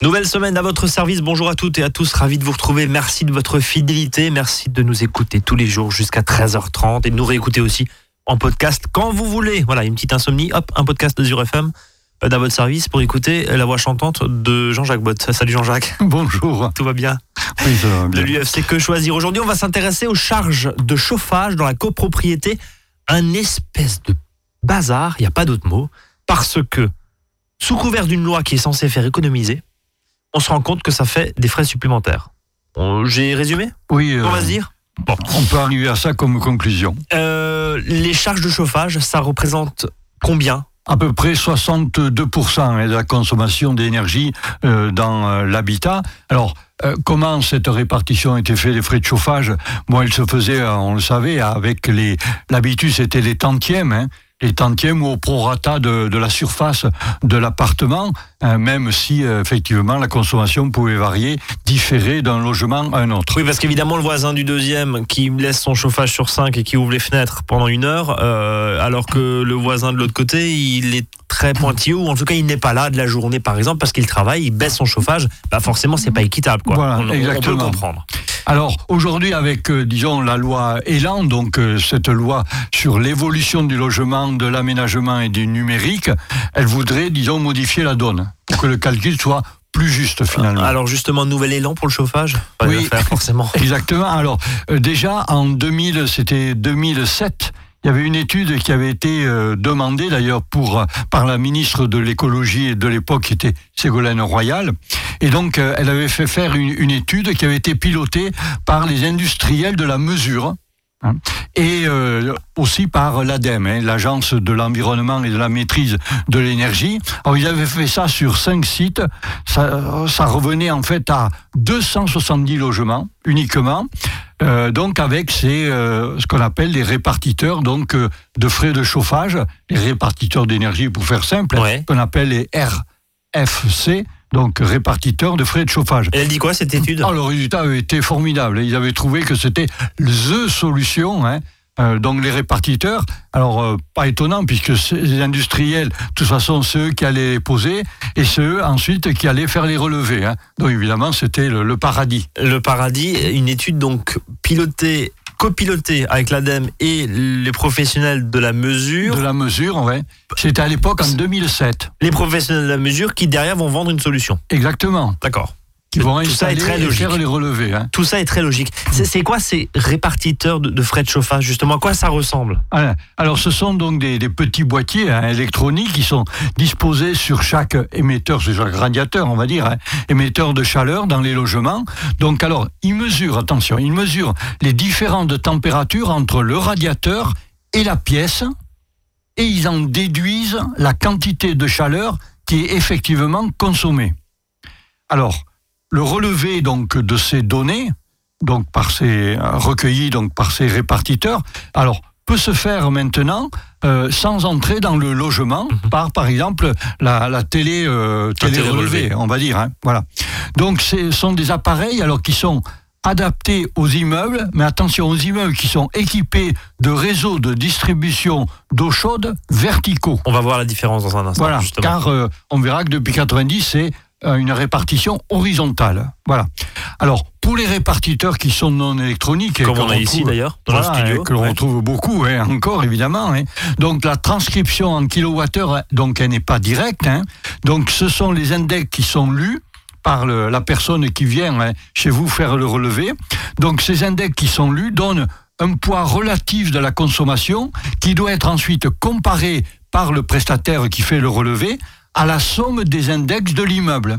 Nouvelle semaine à votre service. Bonjour à toutes et à tous. Ravi de vous retrouver. Merci de votre fidélité. Merci de nous écouter tous les jours jusqu'à 13h30 et de nous réécouter aussi en podcast quand vous voulez. Voilà, une petite insomnie. Hop, un podcast de Zure FM à votre service pour écouter la voix chantante de Jean-Jacques Bott. Salut Jean-Jacques. Bonjour. Tout va bien? Oui, ça va bien. De l'UFC Que Choisir. Aujourd'hui, on va s'intéresser aux charges de chauffage dans la copropriété. Un espèce de bazar, il n'y a pas d'autre mot, parce que sous couvert d'une loi qui est censée faire économiser, on se rend compte que ça fait des frais supplémentaires. J'ai résumé? Oui, euh, On va se dire? Bon. on peut arriver à ça comme conclusion. Euh, les charges de chauffage, ça représente combien? À peu près 62% de la consommation d'énergie euh, dans l'habitat. Alors, comment cette répartition était faite des frais de chauffage? Bon, elle se faisait, on le savait, avec les. L'habitude, c'était les tantièmes. hein, les tantièmes ou au prorata de, de la surface de l'appartement, hein, même si euh, effectivement la consommation pouvait varier, différer d'un logement à un autre. Oui, parce qu'évidemment, le voisin du deuxième qui laisse son chauffage sur 5 et qui ouvre les fenêtres pendant une heure, euh, alors que le voisin de l'autre côté, il est très pointilleux, ou en tout cas, il n'est pas là de la journée, par exemple, parce qu'il travaille, il baisse son chauffage, bah forcément, c'est pas équitable. Quoi. Voilà, on, peut le comprendre. Alors aujourd'hui, avec euh, disons la loi Elan, donc euh, cette loi sur l'évolution du logement, de l'aménagement et du numérique, elle voudrait disons modifier la donne pour que le calcul soit plus juste finalement. Alors justement, nouvel élan pour le chauffage? Pas Oui. faire, forcément. Exactement. Alors euh, déjà en 2000, c'était 2007. Il y avait une étude qui avait été euh, demandée d'ailleurs euh, par la ministre de l'écologie de l'époque qui était Ségolène Royal. Et donc euh, elle avait fait faire une, étude qui avait été pilotée par les industriels de la mesure et euh, aussi par l'ADEME, hein, l'agence de l'environnement et de la maîtrise de l'énergie. Alors ils avaient fait ça sur cinq sites. Ça, ça revenait en fait à 270 logements uniquement. Euh, donc avec ces, euh, ce qu'on appelle les répartiteurs donc de frais de chauffage, les répartiteurs d'énergie pour faire simple, Ouais. qu'on appelle les RFC, donc répartiteurs de frais de chauffage. Et elle dit quoi cette étude Ah, le résultat avait été formidable. Ils avaient trouvé que c'était THE solution. Hein. Euh, donc les répartiteurs, alors euh, pas étonnant puisque les industriels, de toute façon, ceux qui allaient les poser et ceux ensuite qui allaient faire les relevés. Hein. Donc évidemment, c'était le, le paradis. Le paradis, une étude donc pilotée, copilotée avec l'ADEME et les professionnels de la mesure. De la mesure, ouais. C'était à l'époque en 2007. Les professionnels de la mesure qui derrière vont vendre une solution. Exactement. D'accord. Qui vont Tout ça est très logique. faire les relevés. Hein. Tout ça est très logique. C'est quoi ces répartiteurs de, de frais de chauffage justement? À quoi ça ressemble? Voilà. Alors, ce sont donc des, des petits boîtiers hein, électroniques qui sont disposés sur chaque émetteur, sur chaque radiateur, on va dire, hein, émetteur de chaleur dans les logements. Donc, alors, ils mesurent, attention, ils mesurent les différentes températures entre le radiateur et la pièce et ils en déduisent la quantité de chaleur qui est effectivement consommée. Alors, le relevé donc de ces données, donc par ces recueillies donc par ces répartiteurs, alors peut se faire maintenant euh, sans entrer dans le logement par par exemple la, la télé euh, télé relevée, on va dire hein, voilà. Donc ce sont des appareils alors qui sont adaptés aux immeubles, mais attention aux immeubles qui sont équipés de réseaux de distribution d'eau chaude verticaux. On va voir la différence dans un instant. Voilà, justement. car euh, on verra que depuis 90, c'est une répartition horizontale. Voilà. Alors, pour les répartiteurs qui sont non électroniques, Comme on a ici d'ailleurs, dans voilà, le studio. que l'on Ouais. retrouve beaucoup, hein, encore évidemment. hein. Donc la transcription en kilowattheure, hein, donc elle n'est pas directe. hein. Donc ce sont les index qui sont lus par le- la personne qui vient chez vous faire le relevé. Donc ces index qui sont lus donnent un poids relatif de la consommation qui doit être ensuite comparé par le prestataire qui fait le relevé à la somme des index de l'immeuble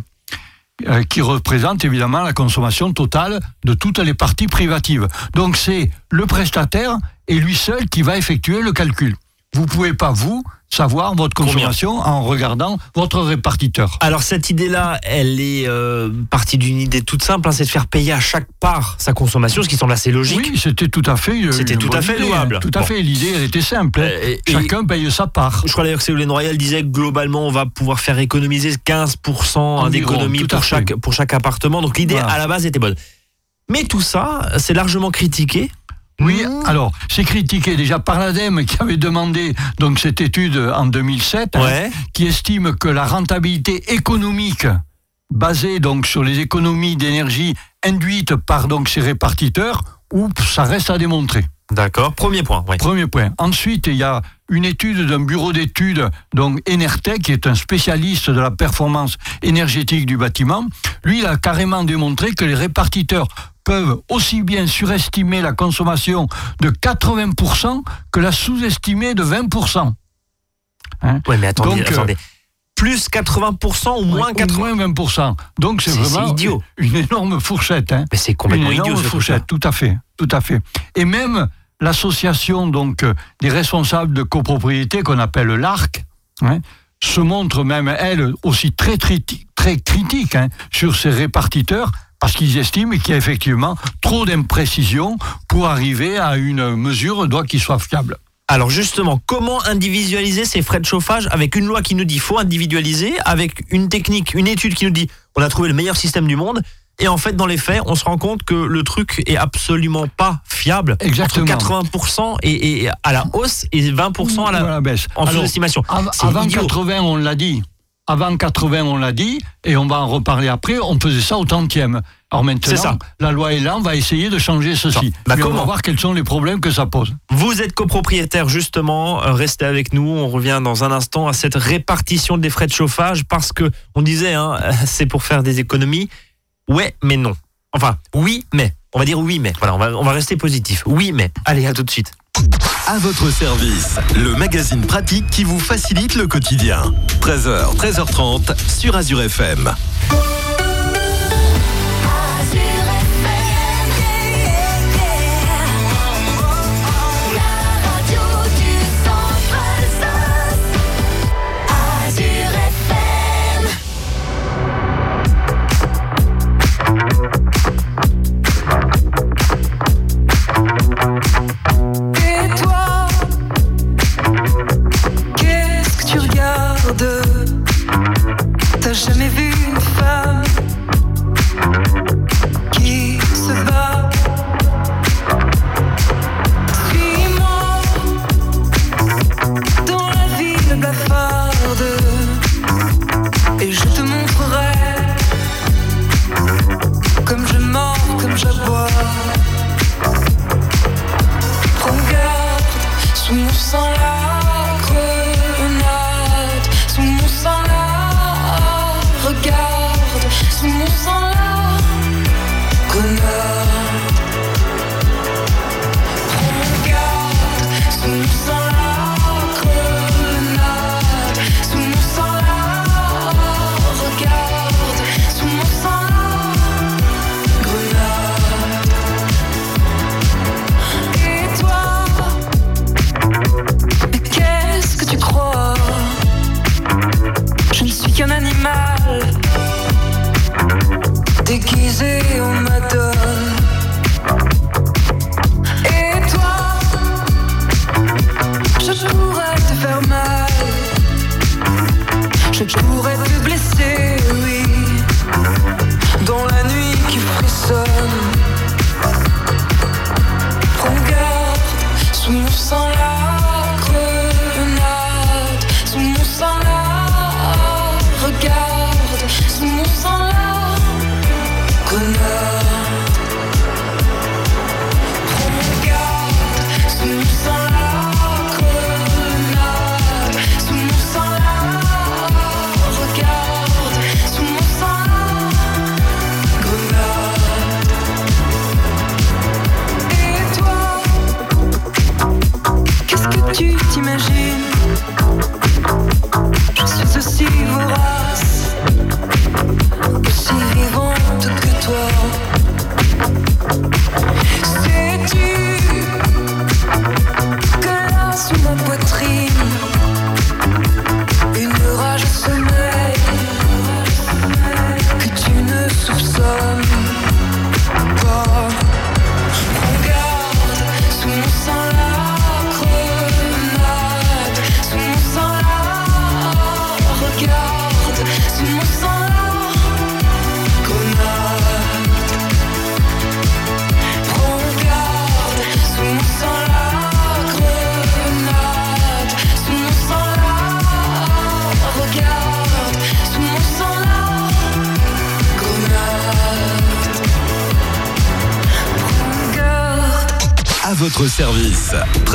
euh, qui représente évidemment la consommation totale de toutes les parties privatives. Donc c'est le prestataire et lui seul qui va effectuer le calcul. Vous pouvez pas, vous, savoir votre Combien consommation en regardant votre répartiteur. Alors cette idée-là, elle est euh, partie d'une idée toute simple, hein, c'est de faire payer à chaque part sa consommation, ce qui semble assez logique. Oui, c'était tout à fait. une- C'était tout à fait idée, louable. hein. Tout à Bon. fait. L'idée, elle était simple. hein. Euh, et- Chacun paye sa part. Je crois d'ailleurs que Ségolène Royal disait que globalement on va pouvoir faire économiser 15% Environ, d'économie pour chaque, pour chaque appartement. Donc l'idée Voilà. à la base était bonne. Mais tout ça, c'est largement critiqué. Oui, alors, c'est critiqué déjà par l'ADEME qui avait demandé donc cette étude en 2007, hein, qui estime que la rentabilité économique basé donc sur les économies d'énergie induites par donc ces répartiteurs ou ça reste à démontrer. D'accord, premier point. Premier point. Ensuite, il y a une étude d'un bureau d'études, donc Enertech, qui est un spécialiste de la performance énergétique du bâtiment. Lui, il a carrément démontré que les répartiteurs peuvent aussi bien surestimer la consommation de 80% que la sous-estimer de 20%. Hein? Oui, mais attendez, euh, attendez. plus 80% ou moins 80%. moins 20%. Donc c'est vraiment idiot. une énorme fourchette. Hein. Mais c'est complètement une énorme fourchette, tout à fait, tout à fait. Et même l'association donc euh, des responsables de copropriété qu'on appelle l'ARC hein, se montre même elle aussi très très, très critique hein, sur ces répartiteurs parce qu'ils estiment qu'il y a effectivement trop d'imprécisions pour arriver à une mesure doit qu'il soit fiable. Alors justement, comment individualiser ces frais de chauffage avec une loi qui nous dit faut individualiser, avec une technique, une étude qui nous dit on a trouvé le meilleur système du monde et en fait, dans les faits, on se rend compte que le truc est absolument pas fiable. Exactement. 80% est, à la hausse et 20% à la, baisse. En sous-estimation. avant 80, on l'a dit. Avant 80, on l'a dit, et on va en reparler après, on faisait ça au tantième. Alors maintenant, ça. la loi est là, on va essayer de changer ceci. Bah on va voir quels sont les problèmes que ça pose. Vous êtes copropriétaire justement, euh, restez avec nous, on revient dans un instant à cette répartition des frais de chauffage parce que on disait, hein, c'est pour faire des économies. Ouais, mais non. Enfin, oui, mais. On va dire oui, mais. Voilà, on va, rester positif. Oui, mais. Allez, à tout de suite. À votre service, le magazine pratique qui vous facilite le quotidien. 13h, 13h30 sur Azure FM. Sous mon sang la grenade, sous mon sang la regarde, sous mon sang là.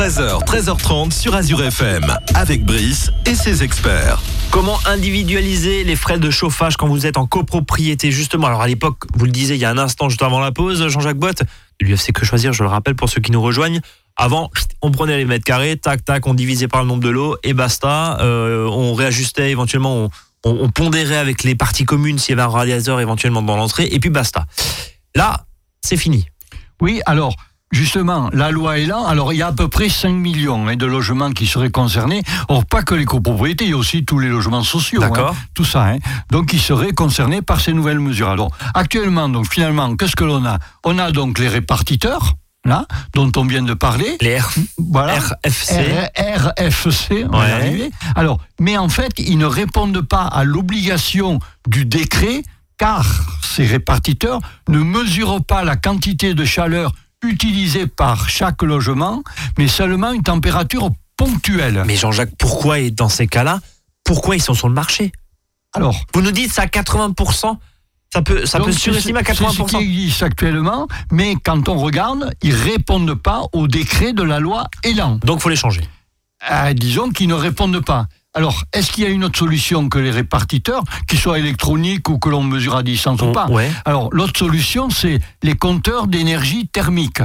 13h, 13h30 sur Azure FM, avec Brice et ses experts. Comment individualiser les frais de chauffage quand vous êtes en copropriété Justement, alors à l'époque, vous le disiez il y a un instant, juste avant la pause, Jean-Jacques Botte, de l'UFC Que Choisir, je le rappelle pour ceux qui nous rejoignent. Avant, on prenait les mètres carrés, tac, tac, on divisait par le nombre de lots et basta. Euh, on réajustait éventuellement, on, on, on pondérait avec les parties communes s'il y avait un radiateur éventuellement dans l'entrée et puis basta. Là, c'est fini. Oui, alors. Justement, la loi est là. Alors, il y a à peu près 5 millions hein, de logements qui seraient concernés. Or, pas que les copropriétés, il y a aussi tous les logements sociaux. D'accord. hein, tout ça. hein. Donc, ils seraient concernés par ces nouvelles mesures. Alors, actuellement, donc, finalement, qu'est-ce que l'on a? On a donc les répartiteurs, là, dont on vient de parler. Les R- Voilà. RFC. R- RFC, on. Alors, mais en fait, ils ne répondent pas à l'obligation du décret, car ces répartiteurs ne mesurent pas la quantité de chaleur utilisée par chaque logement, mais seulement une température ponctuelle. Mais Jean-Jacques, pourquoi, et dans ces cas-là, pourquoi ils sont sur le marché? Alors, Vous nous dites ça à 80%, ça peut, ça donc, peut surestimer à ce- c'est ce qui 80%. existe actuellement, mais quand on regarde, ils répondent pas au décret de la loi Elan. Donc faut les changer. Euh, disons qu'ils ne répondent pas. Alors, est-ce qu'il y a une autre solution que les répartiteurs, qu'ils soient électroniques ou que l'on mesure à distance ou pas Ouais. Alors, l'autre solution, c'est les compteurs d'énergie thermique,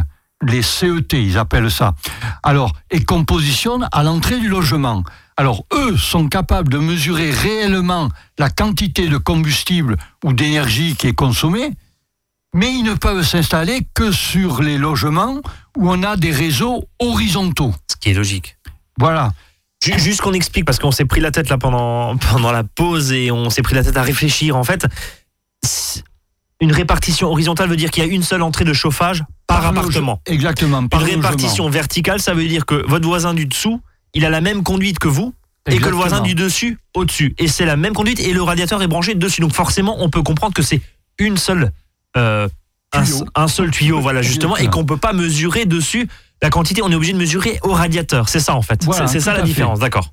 les CET, ils appellent ça. Alors, et qu'on positionne à l'entrée du logement. Alors, eux sont capables de mesurer réellement la quantité de combustible ou d'énergie qui est consommée, mais ils ne peuvent s'installer que sur les logements où on a des réseaux horizontaux. Ce qui est logique. Voilà. Ju- Juste qu'on explique, parce qu'on s'est pris la tête là pendant, pendant la pause et on s'est pris la tête à réfléchir. En fait, une répartition horizontale veut dire qu'il y a une seule entrée de chauffage par, appartement. Exactement. Par Une logement. répartition verticale, ça veut dire que votre voisin du dessous, il a la même conduite que vous. Et que le voisin du dessus, au-dessus. Et c'est la même conduite et le radiateur est branché dessus. Donc forcément, on peut comprendre que c'est une seule, euh, un, un seul tuyau, voilà justement, et qu'on peut pas mesurer dessus la quantité. On est obligé de mesurer au radiateur. C'est ça en fait. Voilà, c'est ça la différence. D'accord.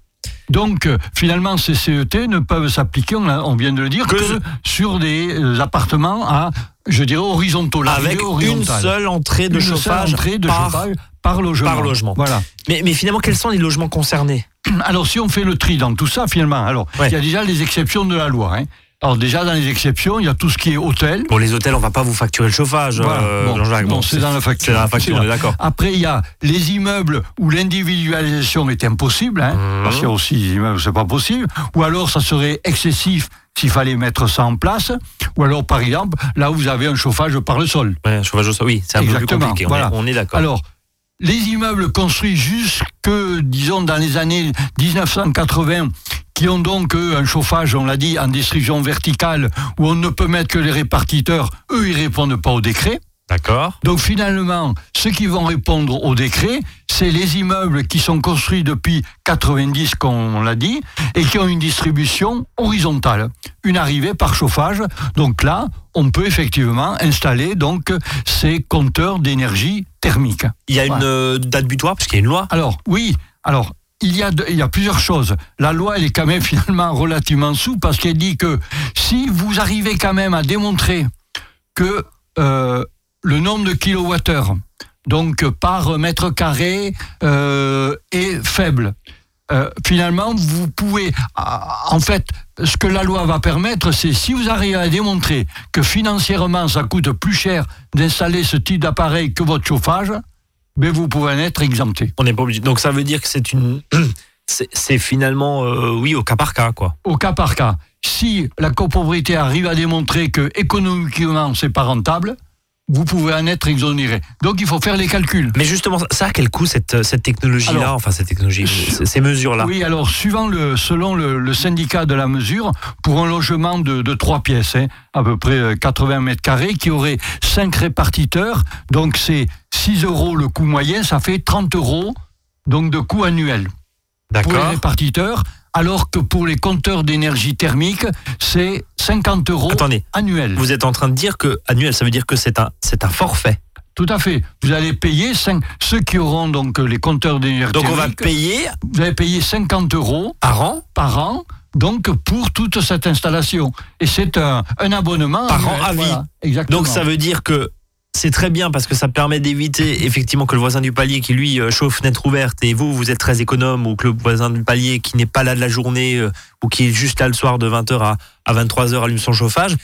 Donc, euh, finalement, ces CET ne peuvent s'appliquer, on, vient de le dire, Que- que, sur des euh, appartements à, je dirais, horizontaux. Avec une seule entrée de Une seule chauffage, entrée de par- chauffage par logement. par logement. Voilà. Mais, mais finalement, quels sont les logements concernés? Alors, si on fait le tri dans tout ça, finalement, alors, il Ouais. y a déjà les exceptions de la loi. hein. Alors, déjà, dans les exceptions, il y a tout ce qui est hôtel. Pour les hôtels, on va pas vous facturer le chauffage, Voilà. euh, Bon, Jean-Jacques. bon, c'est dans la facture. C'est dans la facture, on est d'accord. Après, il y a les immeubles où l'individualisation est impossible, hein, Mhm. parce qu'il y a aussi des immeubles où c'est pas possible, ou alors ça serait excessif s'il fallait mettre ça en place, ou alors par exemple là où vous avez un chauffage par le sol. Ouais, chauffage au sol, oui, c'est un peu plus Exactement, compliqué. on voilà. est- On est, d'accord. Alors, les immeubles construits jusque, disons, dans les années 1980, qui ont donc eux, un chauffage, on l'a dit, en distribution verticale, où on ne peut mettre que les répartiteurs, eux, ils répondent pas au décret. D'accord. Donc finalement, ceux qui vont répondre au décret, c'est les immeubles qui sont construits depuis 90, comme on l'a dit, et qui ont une distribution horizontale, une arrivée par chauffage. Donc là, on peut effectivement installer donc ces compteurs d'énergie thermique. Il y a une Voilà. euh, date butoir, parce qu'il y a une loi? Alors oui, alors il y, a de- il y a plusieurs choses. La loi, elle est quand même finalement relativement souple parce qu'elle dit que si vous arrivez quand même à démontrer que euh, le nombre de kilowattheures, donc par mètre carré, euh, est faible. euh, finalement, vous pouvez, ah, en fait, ce que la loi va permettre, c'est si vous arrivez à démontrer que financièrement, ça coûte plus cher d'installer ce type d'appareil que votre chauffage, mais vous pouvez en être exempté. On n'est pas obligé. Donc ça veut dire que c'est une. C'est finalement, euh, oui, au cas par cas, quoi. Au cas par cas, si la copropriété arrive à démontrer que économiquement c'est pas rentable, vous pouvez en être exonéré. Donc il faut faire les calculs. Mais justement, ça a quel coût cette, cette technologie-là Enfin, cette technologie, ces mesures-là Oui, alors suivant le, selon le, le syndicat de la mesure, pour un logement de, de trois pièces, hein, à peu près euh, 80 mètres carrés, qui aurait cinq répartiteurs, donc c'est 6 euros le coût moyen, ça fait 30 euros donc de coût annuel pour les D'accord. répartiteurs, alors que pour les compteurs d'énergie thermique, c'est 50 euros Attendez, annuel. vous êtes en train de dire que annuel, ça veut dire que c'est un, c'est un forfait. Tout à fait. Vous allez payer ceux qui auront donc les compteurs d'énergie Donc on va thermique, payer vous allez payer 50 euros par an par an donc pour toute cette installation. Et c'est un, un abonnement Par annuel, an à vie. voilà, exactement. Donc ça veut dire que c'est très bien parce que ça permet d'éviter effectivement que le voisin du palier qui lui euh, chauffe fenêtre ouverte et vous, vous êtes très économe ou que le voisin du palier qui n'est pas là de la journée euh, ou qui est juste là le soir de 20h à, à 23h allume son chauffage.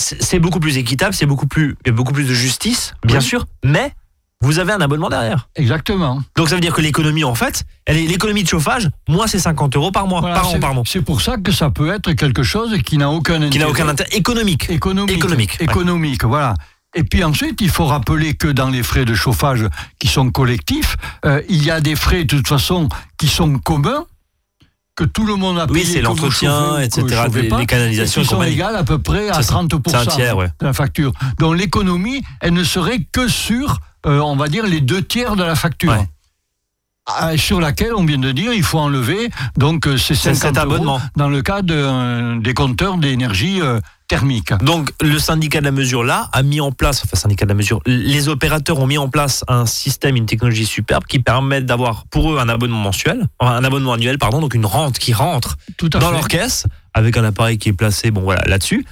C'est beaucoup plus équitable, c'est beaucoup plus, il y a beaucoup plus de justice, bien Oui. sûr, mais vous avez un abonnement derrière. Exactement. Donc ça veut dire que l'économie, en fait, l'économie de chauffage, moi c'est 50 euros par mois, Voilà, par an, c'est- pardon, C'est pour ça que ça peut être quelque chose qui n'a aucun intérêt. qui n'a aucun intérêt économique. économique. Économique, ouais. Économique, voilà. Et puis ensuite, il faut rappeler que dans les frais de chauffage qui sont collectifs, euh, il y a des frais de toute façon qui sont communs, que tout le monde a Oui, payé. c'est que vous l'entretien, etc., les- pas, les canalisations et qui sont égales à peu près à C'est ça. 30% C'est un tiers, ouais. de la facture. Donc l'économie, elle ne serait que sur, euh, on va dire, les deux tiers de la facture. Ouais. Ah, Sur laquelle on vient de dire il faut enlever donc euh, ces C'est 50 cet euros abonnement. dans le cas de, euh, des compteurs d'énergie euh, thermique. Donc le syndicat de la mesure là a mis en place, enfin syndicat de la mesure, les opérateurs ont mis en place un système, une technologie superbe qui permet d'avoir pour eux un abonnement mensuel, un abonnement annuel pardon, donc une rente qui rentre Tout dans fait. leur caisse avec un appareil qui est placé bon voilà là-dessus.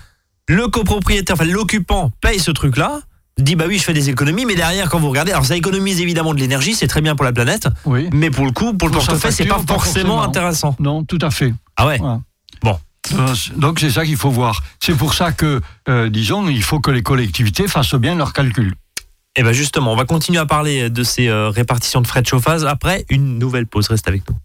Le copropriétaire, enfin l'occupant paye ce truc là. Dit bah oui je fais des économies mais derrière quand vous regardez alors ça économise évidemment de l'énergie c'est très bien pour la planète Oui. mais pour le coup pour le Pour portefeuille c'est pas pas forcément intéressant Non, tout à fait. ah ouais. Bon. Euh, Donc c'est ça qu'il faut voir. C'est pour ça que, euh, disons, il faut que les collectivités fassent bien leurs calculs. Et bien justement, on va continuer à parler de ces euh, répartitions de frais de chauffage après une nouvelle pause. Reste avec nous.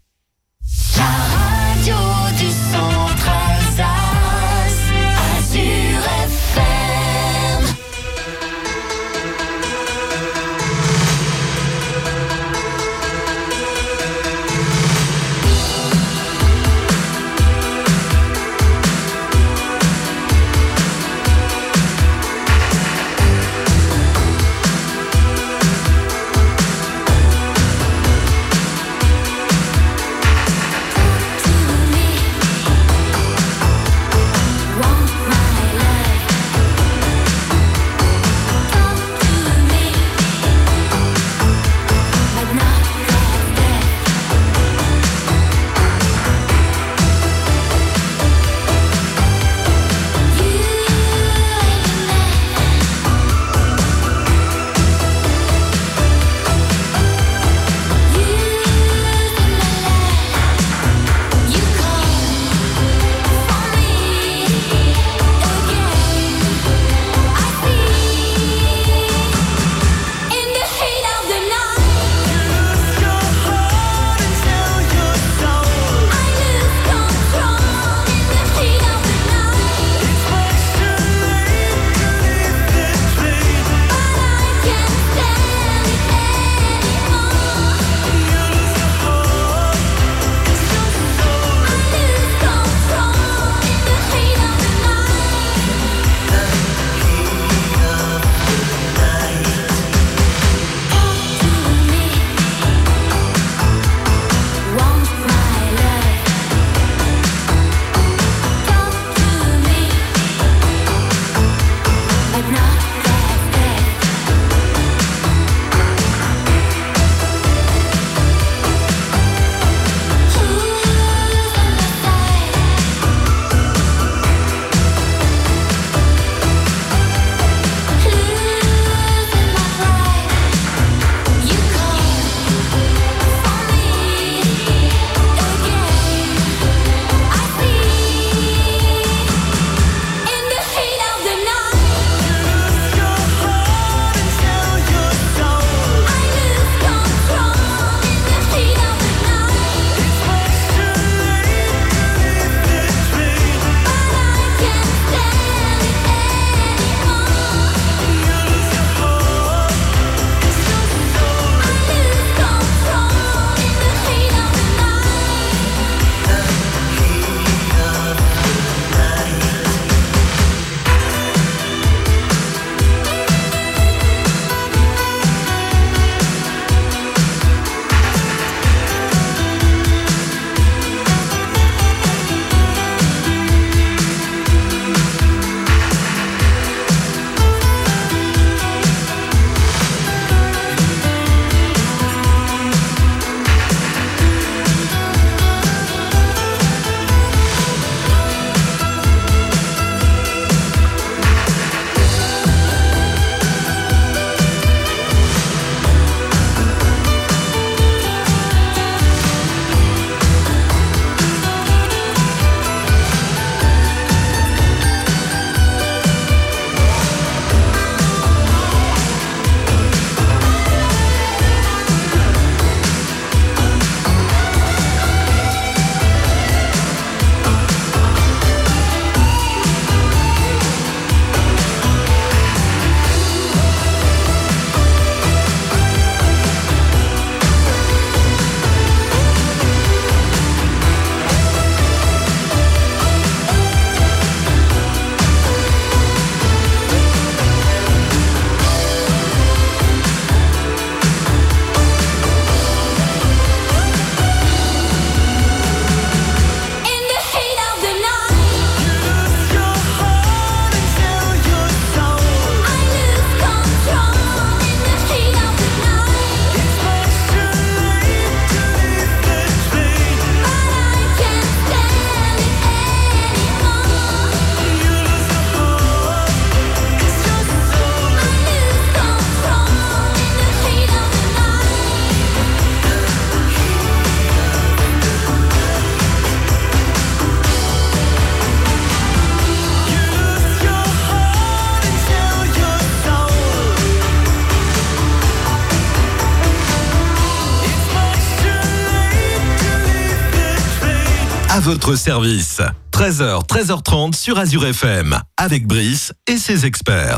Votre service. 13h, 13h30 sur Azure FM, avec Brice et ses experts.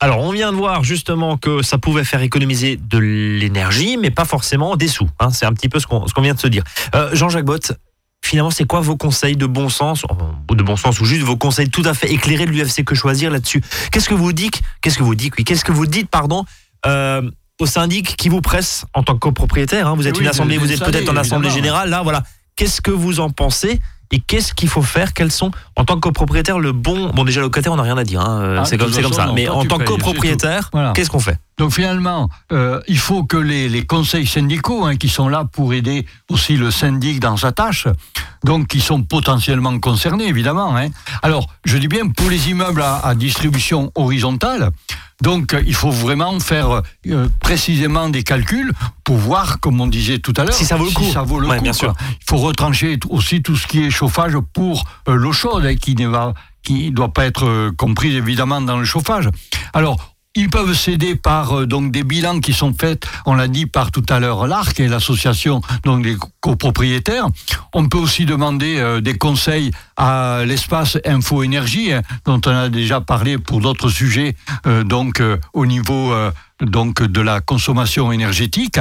Alors, on vient de voir justement que ça pouvait faire économiser de l'énergie, mais pas forcément des sous. hein. C'est un petit peu ce qu'on ce qu'on vient de se dire. Euh, Jean-Jacques Bott, finalement, c'est quoi vos conseils de bon sens, ou de bon sens, ou juste vos conseils tout à fait éclairés de l'UFC Que Choisir là-dessus? Qu'est-ce que vous dites Qu'est-ce que vous dites Oui, qu'est-ce que vous dites, pardon euh, au syndic qui vous presse en tant que copropriétaire hein, Vous êtes Eh oui, une assemblée, vous êtes peut-être en assemblée générale. Là, voilà. Qu'est-ce que vous en pensez et qu'est-ce qu'il faut faire? Quels sont, en tant que copropriétaire, le bon. Bon, déjà, locataire, on n'a rien à dire. hein, Ah, c'est comme, ça. Mais en tant que copropriétaire, Voilà. qu'est-ce qu'on fait? Donc finalement, euh, il faut que les, les conseils syndicaux, hein, qui sont là pour aider aussi le syndic dans sa tâche, donc qui sont potentiellement concernés évidemment. hein. Alors, je dis bien pour les immeubles à, à distribution horizontale, donc euh, il faut vraiment faire euh, précisément des calculs pour voir, comme on disait tout à l'heure, Si ça vaut le coup. ça vaut le Ouais, coup, bien sûr. Il faut retrancher aussi tout ce qui est chauffage pour euh, l'eau chaude, hein, qui ne va, qui doit pas être euh, comprise évidemment dans le chauffage. Alors, ils peuvent s'aider par euh, donc des bilans qui sont faits, on l'a dit par tout à l'heure l'ARC et l'association donc des copropriétaires. On peut aussi demander euh, des conseils à l'espace Info Énergie hein, dont on a déjà parlé pour d'autres sujets euh, donc au niveau donc de la consommation énergétique.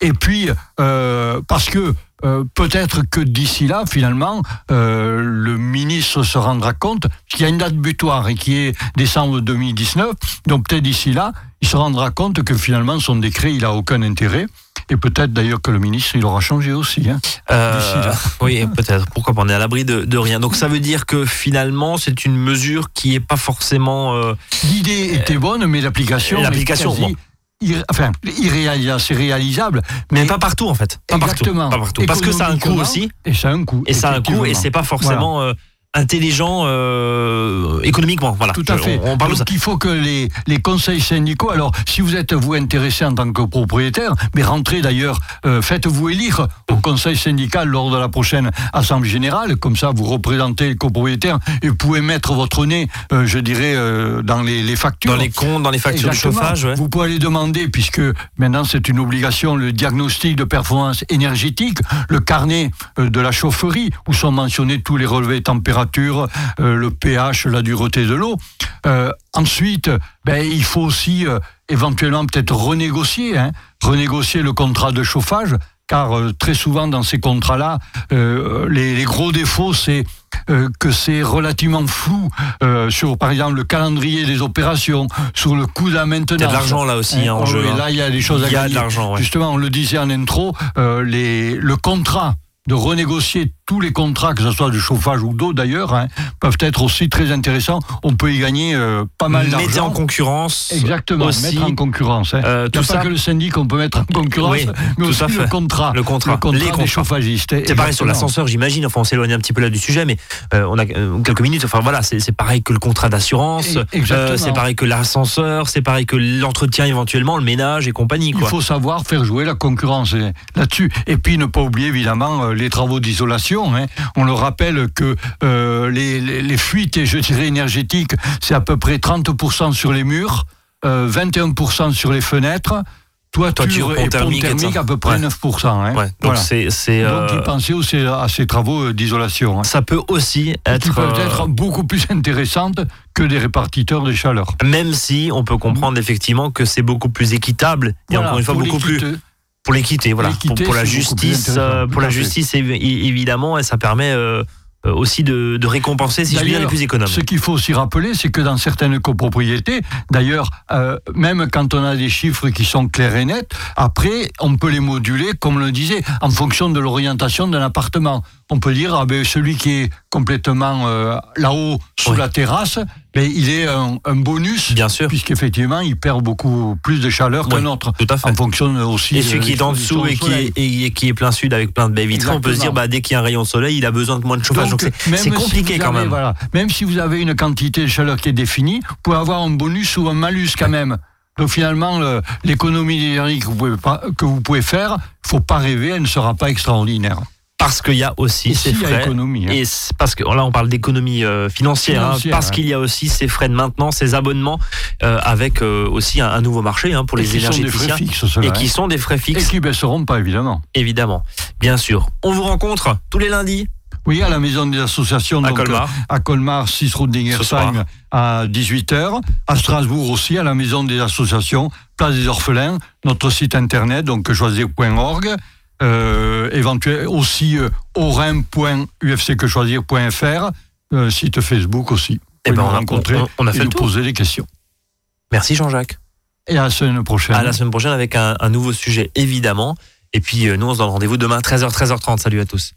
Et puis parce que euh, peut-être que d'ici là, finalement, euh, le ministre se rendra compte qu'il y a une date butoir et qui est décembre 2019. Donc peut-être d'ici là, il se rendra compte que finalement son décret, il a aucun intérêt. Et peut-être d'ailleurs que le ministre, il aura changé aussi. Hein. Euh. Oui, peut-être. Pourquoi pas On est à l'abri de, de rien. Donc ça veut dire que finalement, c'est une mesure qui est pas forcément. L'idée était bonne, mais l'application, l'application, enfin, irréalisable, c'est réalisable, mais pas partout en fait. Pas Exactement. partout. Pas partout. Parce que ça a un coût aussi. Et ça a un coût. Et ça a un coût et c'est pas forcément euh, intelligent euh, économiquement. Voilà. Tout à Je- fait. On, on parle de ça. Donc il faut que les, les conseils syndicaux, alors si vous êtes vous intéressé en tant que propriétaire, mais rentrez d'ailleurs, euh, faites-vous élire au conseil syndical lors de la prochaine assemblée générale, comme ça vous représentez le copropriétaire et vous pouvez mettre votre nez, euh, je dirais, dans les, les factures. Dans les comptes, dans les factures Exactement. de chauffage. ouais. Vous pouvez aller demander, puisque maintenant c'est une obligation, le diagnostic de performance énergétique, le carnet de la chaufferie, où sont mentionnés tous les relevés de température, euh, le pH, la dureté de l'eau. Euh, ensuite, ben, il faut aussi euh, éventuellement peut-être renégocier, hein, renégocier le contrat de chauffage, car euh, très souvent dans ces contrats-là, euh, les, les gros défauts, c'est euh, que c'est relativement flou sur, par exemple, le calendrier des opérations, sur le coût de la maintenance. Il y a de l'argent là aussi hein, en Oh, jeu. oui, hein. Là, il y a des choses à Il y a gagner. de l'argent. ouais. Justement, on le disait en intro, les, le contrat de renégocier tous les contrats, que ce soit de chauffage ou d'eau d'ailleurs, hein, peuvent être aussi très intéressants. On peut y gagner euh, pas mal Mettez d'argent. en concurrence. Exactement, aussi, mettre en concurrence. Hein. euh, tout ça. que le syndic qu'on peut mettre en concurrence, Oui, mais tout aussi fait. le contrat. Le contrat, les des contrats. chauffagistes. C'est pareil sur l'ascenseur, j'imagine. Enfin, on s'éloigne un petit peu là du sujet, mais euh, on a quelques minutes. Enfin voilà, c'est pareil que le contrat d'assurance. C'est pareil que l'ascenseur. C'est pareil que l'entretien éventuellement, le ménage et compagnie. Il faut savoir faire jouer la concurrence euh, là-dessus. Et puis ne pas oublier évidemment les travaux d'isolation. Hein. On le rappelle que euh, les, les- les fuites, et je dirais énergétiques, c'est à peu près 30% sur les murs, euh, 21% sur les fenêtres, toiture, et thermique, thermique, à peu près Ouais. 9%. hein. Ouais, donc Voilà. c'est c'est Donc euh, aussi à ces travaux euh, d'isolation. hein, ça peut aussi qui être peuvent euh, être beaucoup plus intéressantes que des répartiteurs de chaleur. même si on peut comprendre effectivement que c'est beaucoup plus équitable et Voilà, encore une fois beaucoup plus. Pour l'équité voilà. Pour, la justice euh, pour la justice évidemment et ça permet euh, euh, aussi de, de récompenser si je puis dire les plus économes. Ce qu'il faut aussi rappeler, c'est que dans certaines copropriétés, d'ailleurs, euh, même quand on a des chiffres qui sont clairs et nets, après, on peut les moduler, comme on le disait, en fonction de l'orientation d'un appartement. On peut dire, ah ben, celui qui est complètement euh, là-haut, sous Oui. la terrasse, ben, il est un, un bonus, bien sûr puisqu'effectivement, il perd beaucoup plus de chaleur Oui, qu'un autre. tout à fait En fonction aussi Et celui de qui est en dessous et qui est, et- qui est plein sud avec plein de baies vitrées, on peut se dire bah, dès qu'il y a un rayon de soleil, il a besoin de moins de chauffage. Donc, c'est- si compliqué quand avez- même. Voilà, même si vous avez une quantité de chaleur qui est définie, vous pouvez avoir un bonus ou un malus quand même. Donc finalement, le- l'économie d'énergie que vous pouvez pas, que vous pouvez faire, faut pas rêver, elle ne sera pas extraordinaire. Parce qu'il y a aussi Et ces frais. économie, hein. Et parce que là, on parle d'économie euh, financière, hein, Financière, parce ouais. qu'il y a aussi ces frais de maintenance, ces abonnements, euh, avec euh, aussi un, un nouveau marché hein, pour Et les qui sont des énergéticiens. frais fixes, et hein. qui sont des frais Et fixes, qui baisseront pas évidemment. évidemment. Bien sûr. On vous rencontre tous les lundis Oui, à la maison des associations. À donc, Colmar. À Colmar, 6 route d'Ingersheim à 18h. À Strasbourg aussi, à la maison des associations, place des orphelins. Notre site internet, donc choisir.org. Euh, éventuel, aussi euh, orin.ufcquechoisir.fr. euh, site Facebook aussi. Eh Vous ben, on rencontrer on- on a fait et nous tour. poser des questions. Merci Jean-Jacques. Et à la semaine prochaine. À la semaine prochaine avec un, un nouveau sujet, évidemment. Et puis, euh, nous, on se donne rendez-vous demain, 13h, 13h30. Salut à tous.